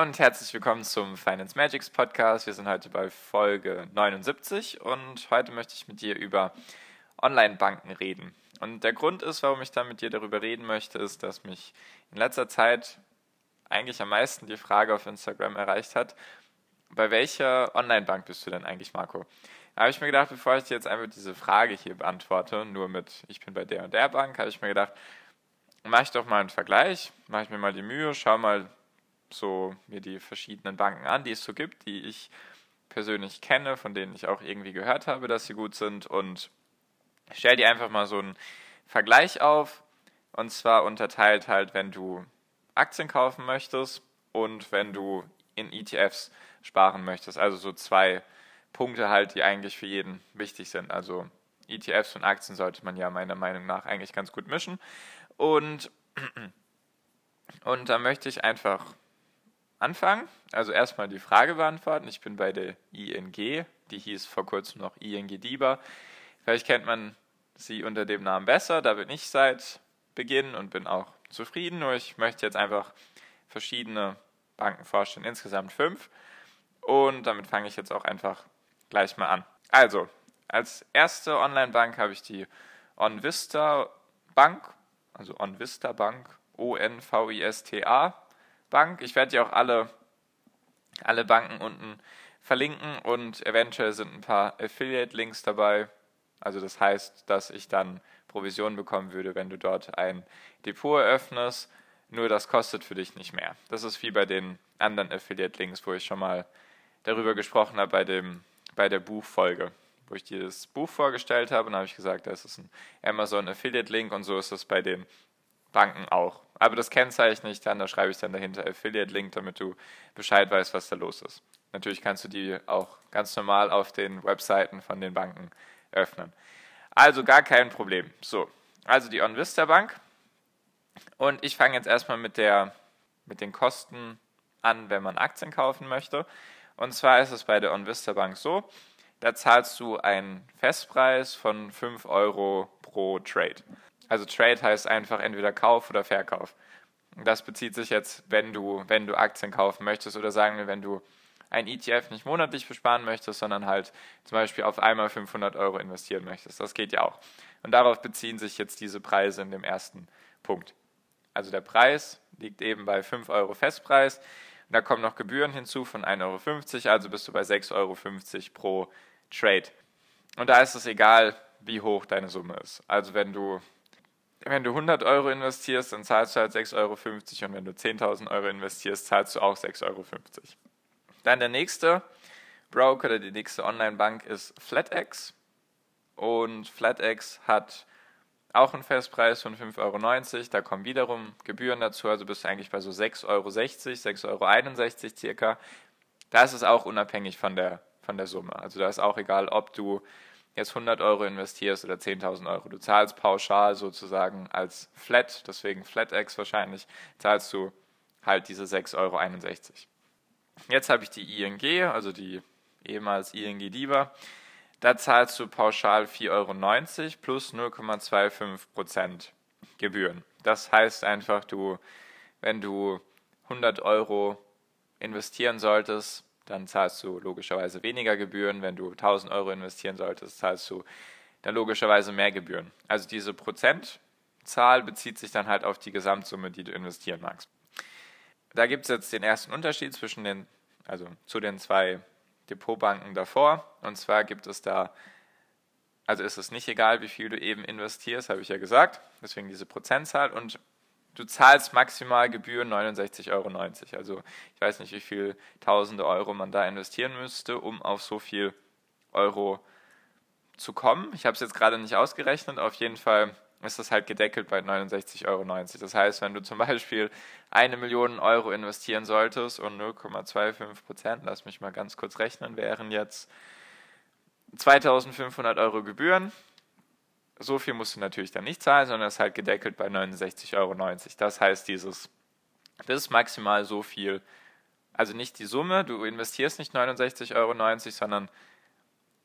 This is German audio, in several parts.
Und herzlich willkommen zum Finance Magics Podcast. Wir sind heute bei Folge 79 und heute möchte ich mit dir über Online-Banken reden. Und der Grund ist, warum ich da mit dir darüber reden möchte, ist, dass mich in letzter Zeit eigentlich am meisten die Frage auf Instagram erreicht hat, bei welcher Online-Bank bist du denn eigentlich, Marco? Da habe ich mir gedacht, bevor ich dir jetzt einfach diese Frage hier beantworte, nur mit ich bin bei der und der Bank, habe ich mir gedacht, mache ich doch mal einen Vergleich, mache ich mir mal die Mühe, schau mal, so mir die verschiedenen Banken an, die es so gibt, die ich persönlich kenne, von denen ich auch irgendwie gehört habe, dass sie gut sind und stell dir einfach mal so einen Vergleich auf und zwar unterteilt halt, wenn du Aktien kaufen möchtest und wenn du in ETFs sparen möchtest. Also so zwei Punkte halt, die eigentlich für jeden wichtig sind. Also ETFs und Aktien sollte man ja meiner Meinung nach eigentlich ganz gut mischen. Und, und da möchte ich einfach anfangen. Also erstmal die Frage beantworten. Ich bin bei der ING, die hieß vor kurzem noch ING DIBA. Vielleicht kennt man sie unter dem Namen besser. Da bin ich seit Beginn und bin auch zufrieden. Nur ich möchte jetzt einfach verschiedene Banken vorstellen, insgesamt fünf. Und damit fange ich jetzt auch einfach gleich mal an. Also, als erste Online-Bank habe ich die OnVista Bank, also OnVista Bank, O-N-V-I-S-T-A Bank. Ich werde dir auch alle, alle Banken unten verlinken und eventuell sind ein paar Affiliate-Links dabei. Also das heißt, dass ich dann Provision bekommen würde, wenn du dort ein Depot eröffnest. Nur das kostet für dich nicht mehr. Das ist wie bei den anderen Affiliate-Links, wo ich schon mal darüber gesprochen habe bei, dem, bei der Buchfolge, wo ich dir das Buch vorgestellt habe. Und habe ich gesagt, das ist ein Amazon Affiliate-Link und so ist es bei den Banken auch. Aber das kennzeichne ich dann, da schreibe ich dann dahinter Affiliate-Link, damit du Bescheid weißt, was da los ist. Natürlich kannst du die auch ganz normal auf den Webseiten von den Banken öffnen. Also gar kein Problem. So, also die OnVista Bank. Und ich fange jetzt erstmal mit, der, mit den Kosten an, wenn man Aktien kaufen möchte. Und zwar ist es bei der OnVista Bank so, da zahlst du einen Festpreis von 5 Euro pro Trade. Also Trade heißt einfach entweder Kauf oder Verkauf. Das bezieht sich jetzt, wenn du, wenn du Aktien kaufen möchtest oder sagen wir, wenn du ein ETF nicht monatlich besparen möchtest, sondern halt zum Beispiel auf einmal 500 Euro investieren möchtest. Das geht ja auch. Und darauf beziehen sich jetzt diese Preise in dem ersten Punkt. Also der Preis liegt eben bei 5 Euro Festpreis. Und da kommen noch Gebühren hinzu von 1,50 Euro, also bist du bei 6,50 Euro pro Trade. Und da ist es egal, wie hoch deine Summe ist. Also wenn du wenn du 100 Euro investierst, dann zahlst du halt 6,50 Euro und wenn du 10.000 Euro investierst, zahlst du auch 6,50 Euro. Dann der nächste Broker oder die nächste Online-Bank ist FlatEx und FlatEx hat auch einen Festpreis von 5,90 Euro. Da kommen wiederum Gebühren dazu, also bist du eigentlich bei so 6,60 Euro, 6,61 Euro circa. Da ist es auch unabhängig von der, von der Summe. Also da ist auch egal, ob du jetzt 100 Euro investierst oder 10.000 Euro. Du zahlst pauschal sozusagen als Flat, deswegen FlatEx wahrscheinlich, zahlst du halt diese 6,61 Euro. Jetzt habe ich die ING, also die ehemals ING DIBA. Da zahlst du pauschal 4,90 Euro plus 0,25% Gebühren. Das heißt einfach, du, wenn du 100 Euro investieren solltest, dann zahlst du logischerweise weniger Gebühren. Wenn du 1000 Euro investieren solltest, zahlst du dann logischerweise mehr Gebühren. Also diese Prozentzahl bezieht sich dann halt auf die Gesamtsumme, die du investieren magst. Da gibt es jetzt den ersten Unterschied zwischen den, also zu den zwei Depotbanken davor. Und zwar gibt es da, also ist es nicht egal, wie viel du eben investierst, habe ich ja gesagt, deswegen diese Prozentzahl. Und du zahlst maximal Gebühren 69,90 Euro. Also ich weiß nicht, wie viel tausende Euro man da investieren müsste, um auf so viel Euro zu kommen. Ich habe es jetzt gerade nicht ausgerechnet. Auf jeden Fall ist das halt gedeckelt bei 69,90 Euro. Das heißt, wenn du zum Beispiel eine Million Euro investieren solltest und 0,25 Prozent, lass mich mal ganz kurz rechnen, wären jetzt 2500 Euro Gebühren. So viel musst du natürlich dann nicht zahlen, sondern es ist halt gedeckelt bei 69,90 Euro. Das heißt, dieses, das ist maximal so viel, also nicht die Summe, du investierst nicht 69,90 Euro, sondern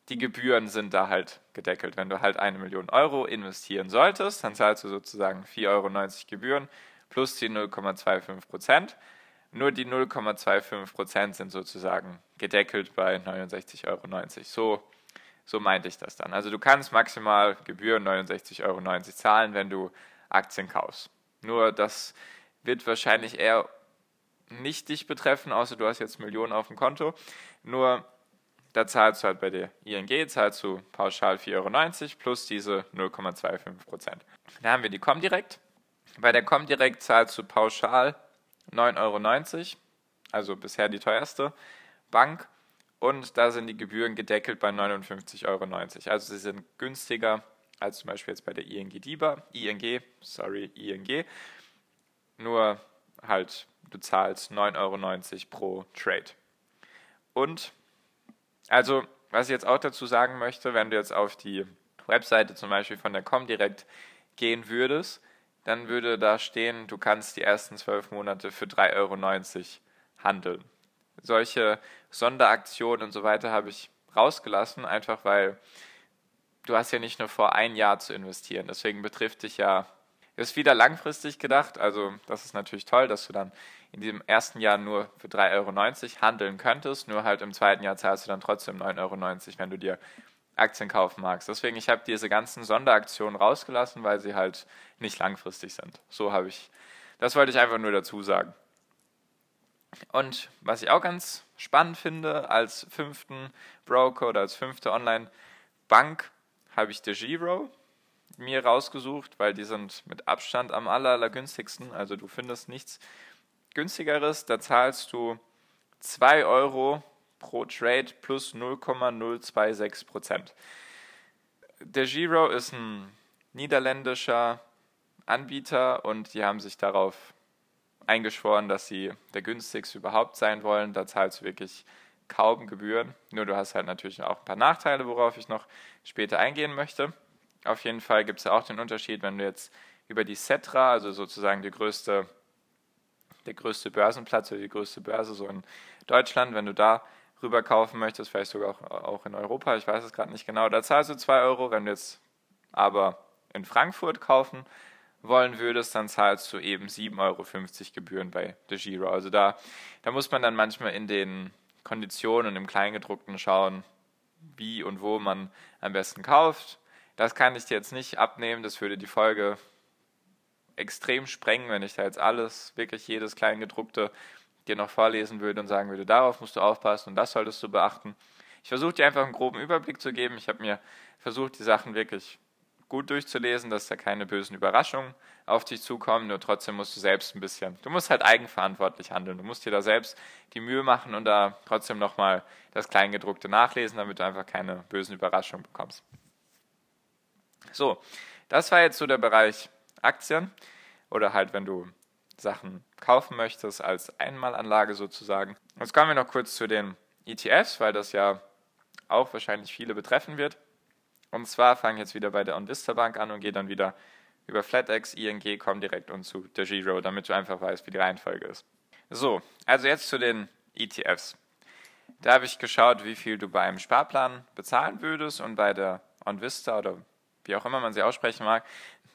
die Gebühren sind da halt gedeckelt. Wenn du halt eine Million Euro investieren solltest, dann zahlst du sozusagen 4,90 Euro Gebühren plus die 0,25 Prozent. Nur die 0,25 Prozent sind sozusagen gedeckelt bei 69,90 Euro. So, so meinte ich das dann. Also du kannst maximal Gebühren 69,90 Euro zahlen, wenn du Aktien kaufst. Nur das wird wahrscheinlich eher nicht dich betreffen, außer du hast jetzt Millionen auf dem Konto. Nur da zahlst du halt bei der ING, zahlst du pauschal 4,90 Euro plus diese 0,25 Prozent. Da haben wir die Comdirect. Bei der Comdirect zahlst du pauschal 9,90 Euro, also bisher die teuerste Bank. Und da sind die Gebühren gedeckelt bei 59,90 Euro. Also sie sind günstiger als zum Beispiel jetzt bei der ING DIBA, ING, sorry, ING. Nur halt, du zahlst 9,90 Euro pro Trade. Und also, was ich jetzt auch dazu sagen möchte, wenn du jetzt auf die Webseite zum Beispiel von der Comdirect gehen würdest, dann würde da stehen, du kannst die ersten zwölf Monate für 3,90 Euro handeln. Solche Sonderaktionen und so weiter habe ich rausgelassen, einfach weil du hast ja nicht nur vor, ein Jahr zu investieren. Deswegen betrifft dich ja, ist wieder langfristig gedacht. Also das ist natürlich toll, dass du dann in diesem ersten Jahr nur für 3,90 Euro handeln könntest, nur halt im zweiten Jahr zahlst du dann trotzdem 9,90 Euro, wenn du dir Aktien kaufen magst. Deswegen, ich habe diese ganzen Sonderaktionen rausgelassen, weil sie halt nicht langfristig sind. So habe ich, das wollte ich einfach nur dazu sagen. Und was ich auch ganz spannend finde, als fünften Broker oder als fünfte Online-Bank habe ich DeGiro mir rausgesucht, weil die sind mit Abstand am aller, aller günstigsten. Also du findest nichts günstigeres, da zahlst du 2 Euro pro Trade plus 0,026 Prozent. Der Giro ist ein niederländischer Anbieter und die haben sich darauf eingeschworen, dass sie der günstigste überhaupt sein wollen. Da zahlst du wirklich kaum Gebühren. Nur du hast halt natürlich auch ein paar Nachteile, worauf ich noch später eingehen möchte. Auf jeden Fall gibt es auch den Unterschied, wenn du jetzt über die Cetra, also sozusagen die größte der größte Börsenplatz oder die größte Börse so in Deutschland. Wenn du da rüber kaufen möchtest, vielleicht sogar auch, auch in Europa, ich weiß es gerade nicht genau, da zahlst du 2 Euro. Wenn du jetzt aber in Frankfurt kaufen wollen würdest, dann zahlst du eben 7,50 Euro Gebühren bei De Giro. Also da, da muss man dann manchmal in den Konditionen und im Kleingedruckten schauen, wie und wo man am besten kauft. Das kann ich dir jetzt nicht abnehmen, das würde die Folge extrem sprengen, wenn ich da jetzt alles, wirklich jedes Kleingedruckte dir noch vorlesen würde und sagen würde, darauf musst du aufpassen und das solltest du beachten. Ich versuche dir einfach einen groben Überblick zu geben. Ich habe mir versucht, die Sachen wirklich gut durchzulesen, dass da keine bösen Überraschungen auf dich zukommen, nur trotzdem musst du selbst ein bisschen, du musst halt eigenverantwortlich handeln. Du musst dir da selbst die Mühe machen und da trotzdem nochmal das Kleingedruckte nachlesen, damit du einfach keine bösen Überraschungen bekommst. So, das war jetzt so der Bereich Aktien oder halt, wenn du Sachen kaufen möchtest als Einmalanlage sozusagen. Jetzt kommen wir noch kurz zu den ETFs, weil das ja auch wahrscheinlich viele betreffen wird. Und zwar fange ich jetzt wieder bei der OnVista Bank an und gehe dann wieder über FlatEx, ING, komm direkt und zu der Giro, damit du einfach weißt, wie die Reihenfolge ist. So, also jetzt zu den ETFs. Da habe ich geschaut, wie viel du bei einem Sparplan bezahlen würdest und bei der OnVista oder wie auch immer man sie aussprechen mag,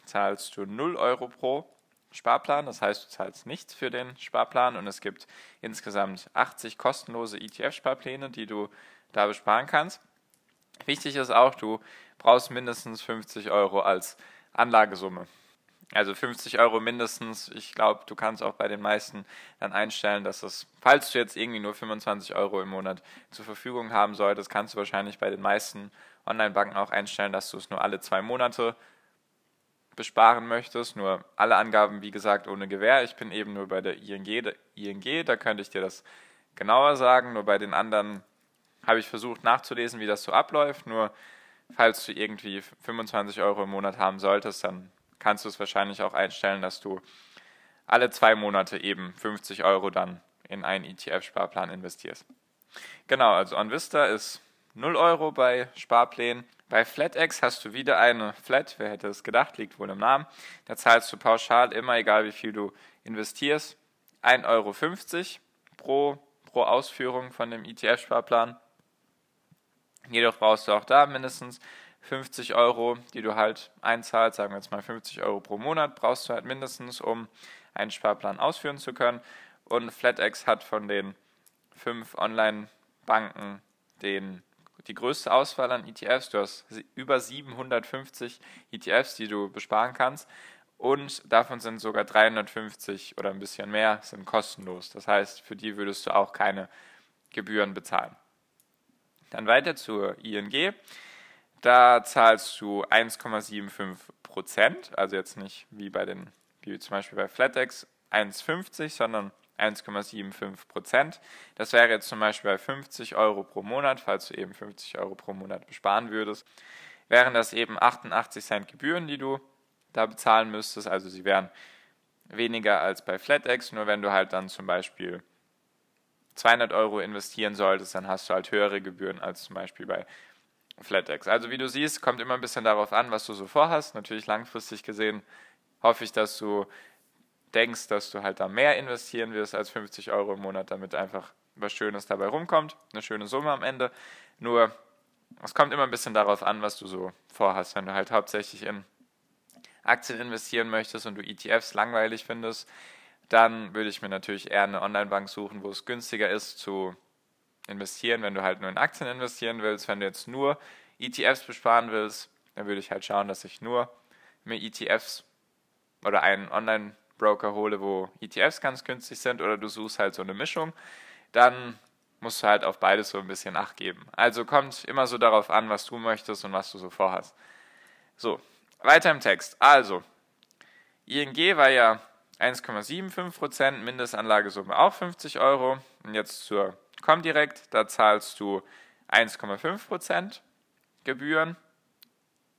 zahlst du 0 Euro pro Sparplan. Das heißt, du zahlst nichts für den Sparplan und es gibt insgesamt 80 kostenlose ETF-Sparpläne, die du da besparen kannst. Wichtig ist auch, du brauchst mindestens 50 Euro als Anlagesumme. Also 50 Euro mindestens. Ich glaube, du kannst auch bei den meisten dann einstellen, dass es, falls du jetzt irgendwie nur 25 Euro im Monat zur Verfügung haben solltest, kannst du wahrscheinlich bei den meisten Online-Banken auch einstellen, dass du es nur alle zwei Monate besparen möchtest. Nur alle Angaben, wie gesagt, ohne Gewähr. Ich bin eben nur bei der ING, ING, da könnte ich dir das genauer sagen. Nur bei den anderen habe ich versucht nachzulesen, wie das so abläuft. Nur falls du irgendwie 25 Euro im Monat haben solltest, dann kannst du es wahrscheinlich auch einstellen, dass du alle zwei Monate eben 50 Euro dann in einen ETF-Sparplan investierst. Genau, also OnVista ist 0 Euro bei Sparplänen. Bei FlatEx hast du wieder eine Flat, wer hätte es gedacht, liegt wohl im Namen. Da zahlst du pauschal immer, egal wie viel du investierst, 1,50 Euro pro, pro Ausführung von dem ETF-Sparplan. Jedoch brauchst du auch da mindestens 50 Euro, die du halt einzahlst, sagen wir jetzt mal 50 Euro pro Monat, brauchst du halt mindestens, um einen Sparplan ausführen zu können. Und FlatEx hat von den fünf Online-Banken den, die größte Auswahl an ETFs. Du hast über 750 ETFs, die du besparen kannst. Und davon sind sogar 350 oder ein bisschen mehr sind kostenlos. Das heißt, für die würdest du auch keine Gebühren bezahlen. Dann weiter zur ING. Da zahlst du 1,75 Prozent, also jetzt nicht wie bei den, wie zum Beispiel bei FlatEx 1,50, sondern 1,75 Prozent. Das wäre jetzt zum Beispiel bei 50 Euro pro Monat, falls du eben 50 Euro pro Monat besparen würdest, wären das eben 88 Cent Gebühren, die du da bezahlen müsstest. Also sie wären weniger als bei FlatEx, nur wenn du halt dann zum Beispiel 200 Euro investieren solltest, dann hast du halt höhere Gebühren als zum Beispiel bei FlatEx. Also wie du siehst, kommt immer ein bisschen darauf an, was du so vorhast. Natürlich langfristig gesehen hoffe ich, dass du denkst, dass du halt da mehr investieren wirst als 50 Euro im Monat, damit einfach was Schönes dabei rumkommt, eine schöne Summe am Ende. Nur es kommt immer ein bisschen darauf an, was du so vorhast. Wenn du halt hauptsächlich in Aktien investieren möchtest und du ETFs langweilig findest, dann würde ich mir natürlich eher eine Online-Bank suchen, wo es günstiger ist zu investieren, wenn du halt nur in Aktien investieren willst. Wenn du jetzt nur ETFs besparen willst, dann würde ich halt schauen, dass ich nur mir ETFs oder einen Online-Broker hole, wo ETFs ganz günstig sind oder du suchst halt so eine Mischung. Dann musst du halt auf beides so ein bisschen Acht geben. Also kommt immer so darauf an, was du möchtest und was du so vorhast. So, weiter im Text. Also, ING war ja 1,75%, Mindestanlagesumme auch 50 Euro. Und jetzt zur Comdirect, da zahlst du 1,5% Gebühren.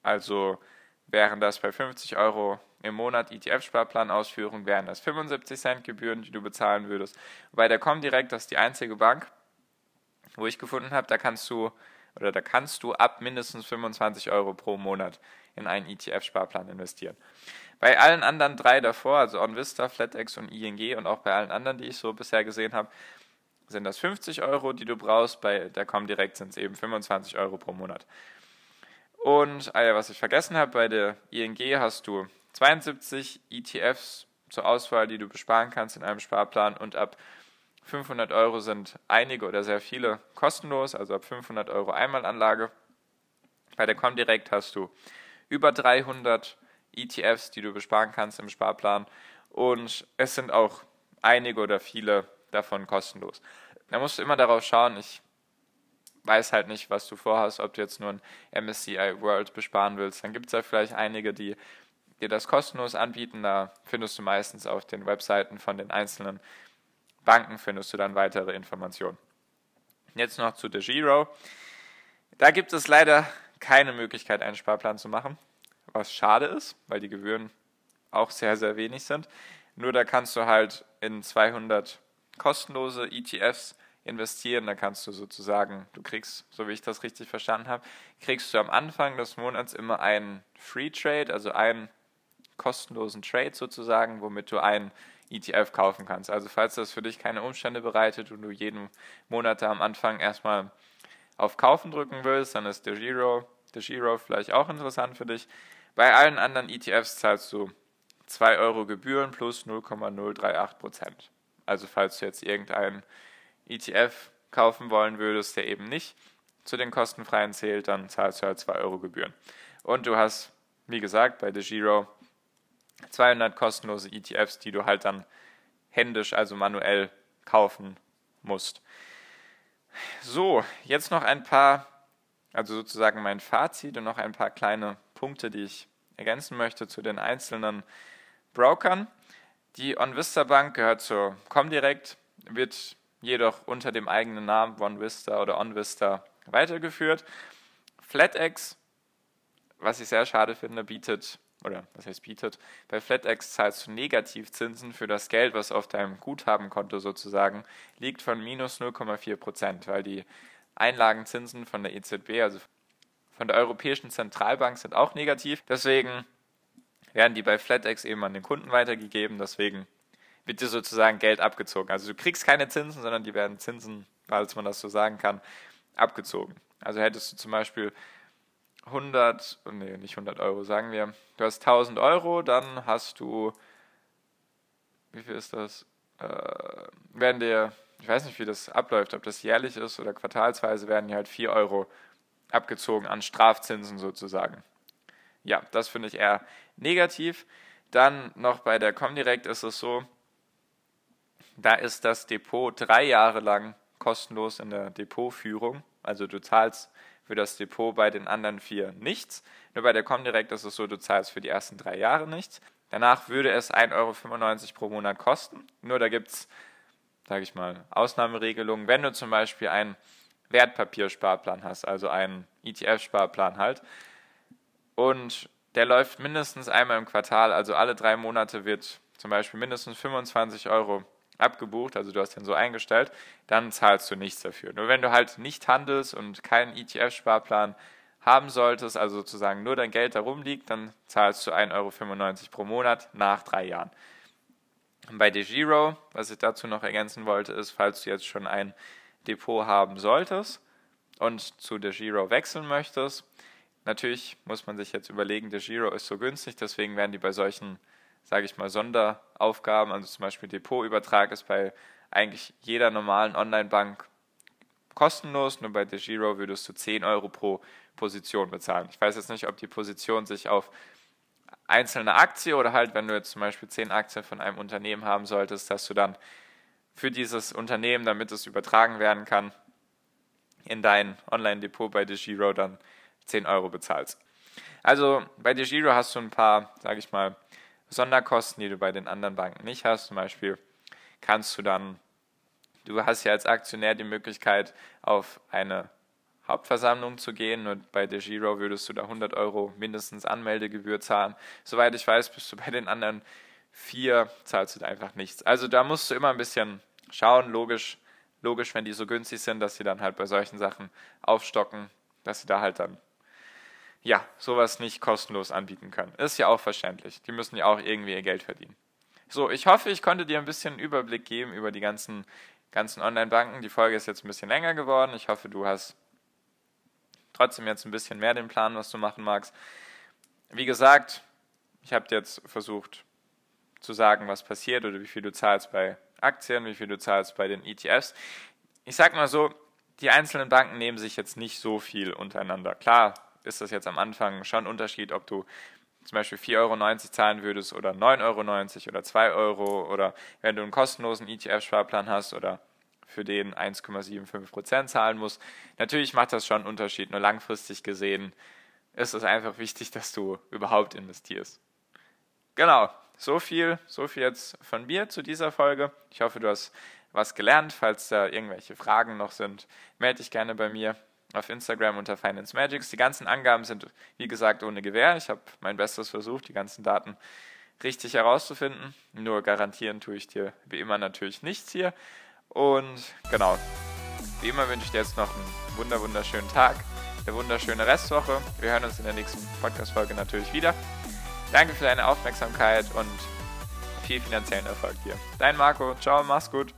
Also wären das bei 50 Euro im Monat ETF-Sparplan-Ausführung, wären das 75 Cent Gebühren, die du bezahlen würdest. Bei der Comdirect, das ist die einzige Bank, wo ich gefunden habe, da kannst du oder da kannst du ab mindestens 25 Euro pro Monat in einen ETF-Sparplan investieren. Bei allen anderen drei davor, also OnVista, FlatEx und ING und auch bei allen anderen, die ich so bisher gesehen habe, sind das 50 Euro, die du brauchst. Bei der Comdirect sind es eben 25 Euro pro Monat. Und ah was ich vergessen habe, bei der ING hast du 72 ETFs zur Auswahl, die du besparen kannst in einem Sparplan und ab 500 Euro sind einige oder sehr viele kostenlos, also ab 500 Euro Einmalanlage. Bei der Comdirect hast du über 300 ETFs, die du besparen kannst im Sparplan und es sind auch einige oder viele davon kostenlos. Da musst du immer darauf schauen, ich weiß halt nicht, was du vorhast, ob du jetzt nur ein MSCI World besparen willst. Dann gibt es ja vielleicht einige, die dir das kostenlos anbieten. Da findest du meistens auf den Webseiten von den einzelnen Banken findest du dann weitere Informationen. Jetzt noch zu The Giro. Da gibt es leider keine Möglichkeit, einen Sparplan zu machen, was schade ist, weil die Gebühren auch sehr, sehr wenig sind. Nur da kannst du halt in 200 kostenlose ETFs investieren. Da kannst du sozusagen, du kriegst, so wie ich das richtig verstanden habe, kriegst du am Anfang des Monats immer einen Free Trade, also einen kostenlosen Trade sozusagen, womit du einen ETF kaufen kannst. Also falls das für dich keine Umstände bereitet und du jeden Monat da am Anfang erstmal auf Kaufen drücken willst, dann ist der Giro, der Giro vielleicht auch interessant für dich. Bei allen anderen ETFs zahlst du 2 Euro Gebühren plus 0,038 Prozent. Also falls du jetzt irgendeinen ETF kaufen wollen würdest, der eben nicht zu den kostenfreien zählt, dann zahlst du halt 2 Euro Gebühren. Und du hast, wie gesagt, bei The Giro 200 kostenlose ETFs, die du halt dann händisch, also manuell kaufen musst. So, jetzt noch ein paar, also sozusagen mein Fazit und noch ein paar kleine Punkte, die ich ergänzen möchte zu den einzelnen Brokern. Die OnVista Bank gehört zur Comdirect, wird jedoch unter dem eigenen Namen OneVista oder OnVista weitergeführt. FlatEx, was ich sehr schade finde, bietet oder was heißt bietet, bei FlatEx zahlst du Negativzinsen für das Geld, was auf deinem Guthabenkonto sozusagen liegt, von minus 0,4 Prozent, weil die Einlagenzinsen von der EZB, also von der Europäischen Zentralbank, sind auch negativ. Deswegen werden die bei FlatEx eben an den Kunden weitergegeben. Deswegen wird dir sozusagen Geld abgezogen. Also du kriegst keine Zinsen, sondern die werden Zinsen, falls man das so sagen kann, abgezogen. Also hättest du zum Beispiel 100, nee, nicht 100 Euro, sagen wir, du hast 1000 Euro, dann hast du, wie viel ist das? Äh, werden dir, ich weiß nicht, wie das abläuft, ob das jährlich ist oder quartalsweise, werden dir halt 4 Euro abgezogen an Strafzinsen sozusagen. Ja, das finde ich eher negativ. Dann noch bei der Comdirect ist es so, da ist das Depot drei Jahre lang kostenlos in der Depotführung. Also du zahlst für das Depot bei den anderen vier nichts. Nur bei der Comdirect ist es so, du zahlst für die ersten drei Jahre nichts. Danach würde es 1,95 Euro pro Monat kosten. Nur da gibt es, sage ich mal, Ausnahmeregelungen. Wenn du zum Beispiel einen Wertpapiersparplan hast, also einen ETF-Sparplan halt, und der läuft mindestens einmal im Quartal, also alle drei Monate wird zum Beispiel mindestens 25 Euro abgebucht, also du hast den so eingestellt, dann zahlst du nichts dafür. Nur wenn du halt nicht handelst und keinen ETF-Sparplan haben solltest, also sozusagen nur dein Geld da rumliegt, dann zahlst du 1,95 Euro pro Monat nach drei Jahren. Bei DeGiro, was ich dazu noch ergänzen wollte, ist, falls du jetzt schon ein Depot haben solltest und zu DeGiro wechseln möchtest, natürlich muss man sich jetzt überlegen, DeGiro ist so günstig, deswegen werden die bei solchen sage ich mal, Sonderaufgaben, also zum Beispiel Depotübertrag ist bei eigentlich jeder normalen Online-Bank kostenlos, nur bei DeGiro würdest du 10 Euro pro Position bezahlen. Ich weiß jetzt nicht, ob die Position sich auf einzelne Aktie oder halt, wenn du jetzt zum Beispiel 10 Aktien von einem Unternehmen haben solltest, dass du dann für dieses Unternehmen, damit es übertragen werden kann, in dein Online-Depot bei DeGiro dann 10 Euro bezahlst. Also bei DeGiro hast du ein paar, sage ich mal, Sonderkosten, die du bei den anderen Banken nicht hast. Zum Beispiel kannst du dann, du hast ja als Aktionär die Möglichkeit, auf eine Hauptversammlung zu gehen und bei DeGiro würdest du da 100 Euro mindestens Anmeldegebühr zahlen. Soweit ich weiß, bist du bei den anderen vier, zahlst du da einfach nichts. Also da musst du immer ein bisschen schauen, logisch, logisch, wenn die so günstig sind, dass sie dann halt bei solchen Sachen aufstocken, dass sie da halt dann ja, sowas nicht kostenlos anbieten können. Ist ja auch verständlich. Die müssen ja auch irgendwie ihr Geld verdienen. So, ich hoffe, ich konnte dir ein bisschen Überblick geben über die ganzen, ganzen Online-Banken. Die Folge ist jetzt ein bisschen länger geworden. Ich hoffe, du hast trotzdem jetzt ein bisschen mehr den Plan, was du machen magst. Wie gesagt, ich habe jetzt versucht zu sagen, was passiert oder wie viel du zahlst bei Aktien, wie viel du zahlst bei den ETFs. Ich sag mal so, die einzelnen Banken nehmen sich jetzt nicht so viel untereinander. Klar, ist das jetzt am Anfang schon ein Unterschied, ob du zum Beispiel 4,90 Euro zahlen würdest oder 9,90 Euro oder 2 Euro oder wenn du einen kostenlosen ETF-Sparplan hast oder für den 1,75% zahlen musst. Natürlich macht das schon einen Unterschied, nur langfristig gesehen ist es einfach wichtig, dass du überhaupt investierst. Genau, so viel, so viel jetzt von mir zu dieser Folge. Ich hoffe, du hast was gelernt. Falls da irgendwelche Fragen noch sind, melde dich gerne bei mir auf Instagram unter Finance Magics. Die ganzen Angaben sind, wie gesagt, ohne Gewähr. Ich habe mein Bestes versucht, die ganzen Daten richtig herauszufinden. Nur garantieren tue ich dir wie immer natürlich nichts hier. Und genau, wie immer wünsche ich dir jetzt noch einen wunder wunderschönen Tag, eine wunderschöne Restwoche. Wir hören uns in der nächsten Podcast-Folge natürlich wieder. Danke für deine Aufmerksamkeit und viel finanziellen Erfolg dir. Dein Marco, ciao, mach's gut.